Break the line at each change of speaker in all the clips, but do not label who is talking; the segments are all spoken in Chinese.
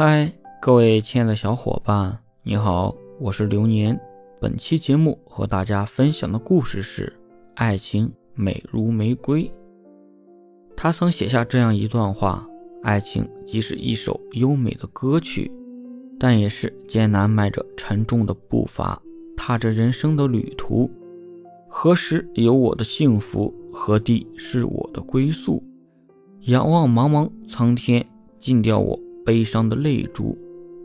嗨，各位亲爱的小伙伴，你好，我是流年。本期节目和大家分享的故事是：爱情美如玫瑰。他曾写下这样一段话：爱情既是一首优美的歌曲，但也是艰难迈着沉重的步伐，踏着人生的旅途。何时有我的幸福？何地是我的归宿？仰望茫茫苍天，尽掉我悲伤的泪珠。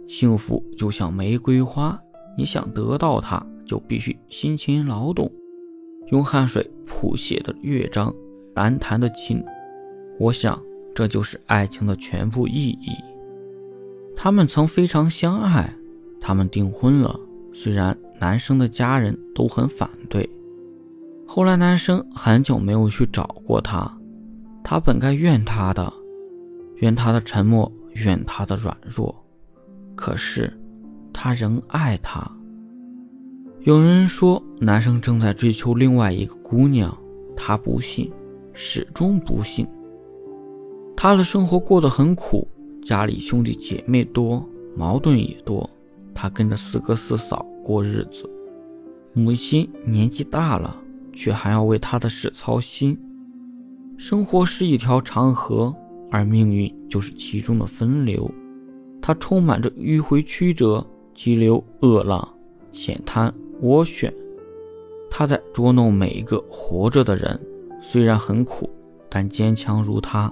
幸福就像玫瑰花，你想得到它，就必须辛勤劳动，用汗水谱写的乐章，难弹的琴。我想，这就是爱情的全部意义。他们曾非常相爱，他们订婚了，虽然男生的家人都很反对。后来，男生很久没有去找过她，他本该怨她的，怨她的沉默，怨他的软弱。可是，他仍爱她。有人说，男生正在追求另外一个姑娘，他不信，始终不信。他的生活过得很苦，家里兄弟姐妹多，矛盾也多，他跟着四哥四嫂过日子，母亲年纪大了。却还要为他的事操心。生活是一条长河，而命运就是其中的分流。它充满着迂回曲折、激流恶浪、险滩涡旋。它在捉弄每一个活着的人。虽然很苦，但坚强如他。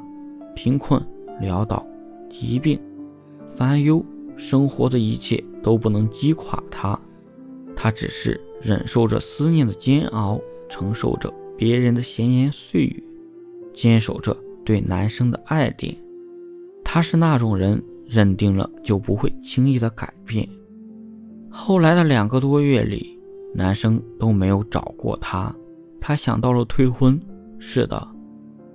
贫困、潦倒、疾病、烦忧，生活的一切都不能击垮他。他只是忍受着思念的煎熬。承受着别人的闲言碎语，坚守着对男生的爱恋。他是那种人，认定了就不会轻易的改变。后来的两个多月里，男生都没有找过她。他想到了退婚。是的，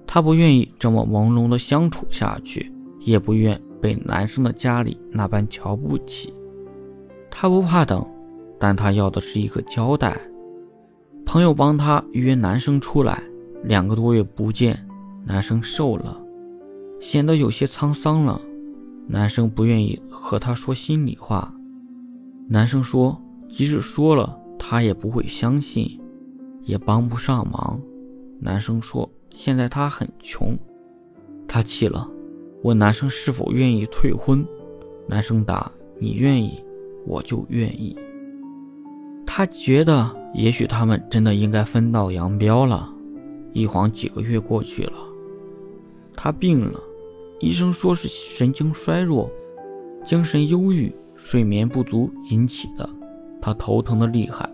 他不愿意这么朦胧的相处下去，也不愿被男生的家里那般瞧不起。他不怕等，但他要的是一个交代。朋友帮他约男生出来，两个多月不见，男生瘦了，显得有些沧桑了。男生不愿意和他说心里话，男生说，即使说了，他也不会相信，也帮不上忙。男生说，现在他很穷，他气了，问男生是否愿意退婚。男生答：你愿意，我就愿意。他觉得，也许他们真的应该分道扬镳了。一晃几个月过去了，他病了，医生说是神经衰弱、精神忧郁、睡眠不足引起的。他头疼的厉害，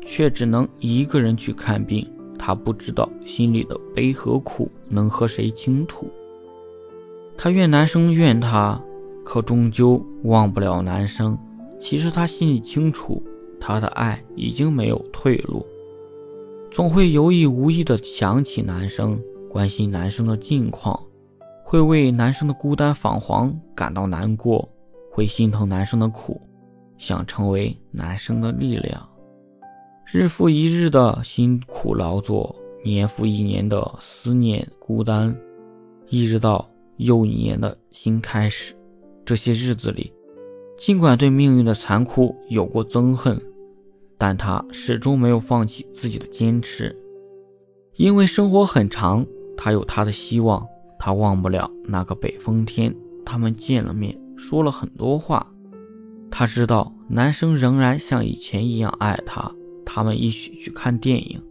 却只能一个人去看病。他不知道心里的悲和苦能和谁倾吐。他怨男生怨他，可终究忘不了男生。其实他心里清楚。他的爱已经没有退路，总会有意无意的想起男生，关心男生的近况，会为男生的孤单彷徨感到难过，会心疼男生的苦，想成为男生的力量。日复一日的辛苦劳作，年复一年的思念孤单，一直到又一年的新开始。这些日子里，尽管对命运的残酷有过憎恨。但他始终没有放弃自己的坚持，因为生活很长，他有他的希望。他忘不了那个北风天，他们见了面，说了很多话。他知道男生仍然像以前一样爱他，他们一起去看电影，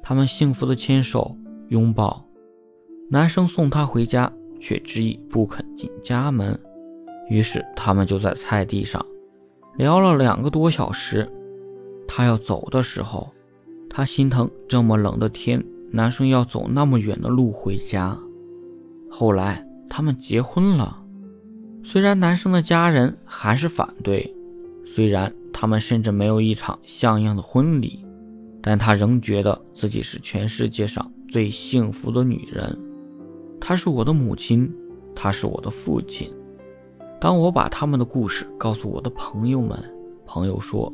他们幸福的牵手拥抱。男生送她回家，却执意不肯进家门。于是他们就在菜地上聊了两个多小时。他要走的时候，他心疼这么冷的天，男生要走那么远的路回家。后来他们结婚了，虽然男生的家人还是反对，虽然他们甚至没有一场像样的婚礼，但他仍觉得自己是全世界上最幸福的女人。她是我的母亲，她是我的父亲。当我把他们的故事告诉我的朋友们，朋友说。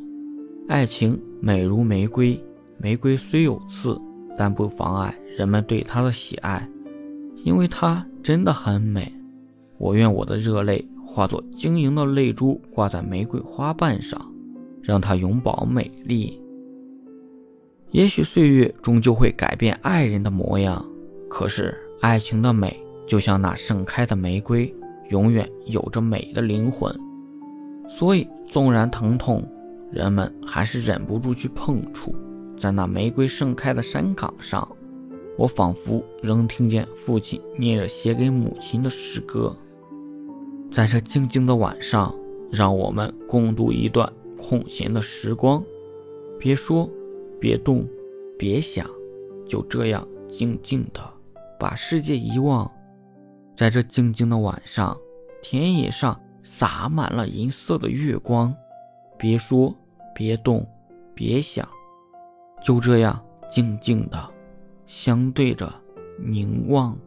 爱情美如玫瑰，玫瑰虽有刺，但不妨碍人们对它的喜爱，因为它真的很美。我愿我的热泪化作晶莹的泪珠，挂在玫瑰花瓣上，让它永葆美丽。也许岁月终究会改变爱人的模样，可是爱情的美就像那盛开的玫瑰，永远有着美的灵魂。所以，纵然疼痛，人们还是忍不住去碰触。在那玫瑰盛开的山岗上，我仿佛仍听见父亲念着写给母亲的诗歌。在这静静的晚上，让我们共度一段空闲的时光。别说，别动，别想，就这样静静的把世界遗忘。在这静静的晚上，田野上洒满了银色的月光。别说，别动，别想，就这样静静的相对着凝望。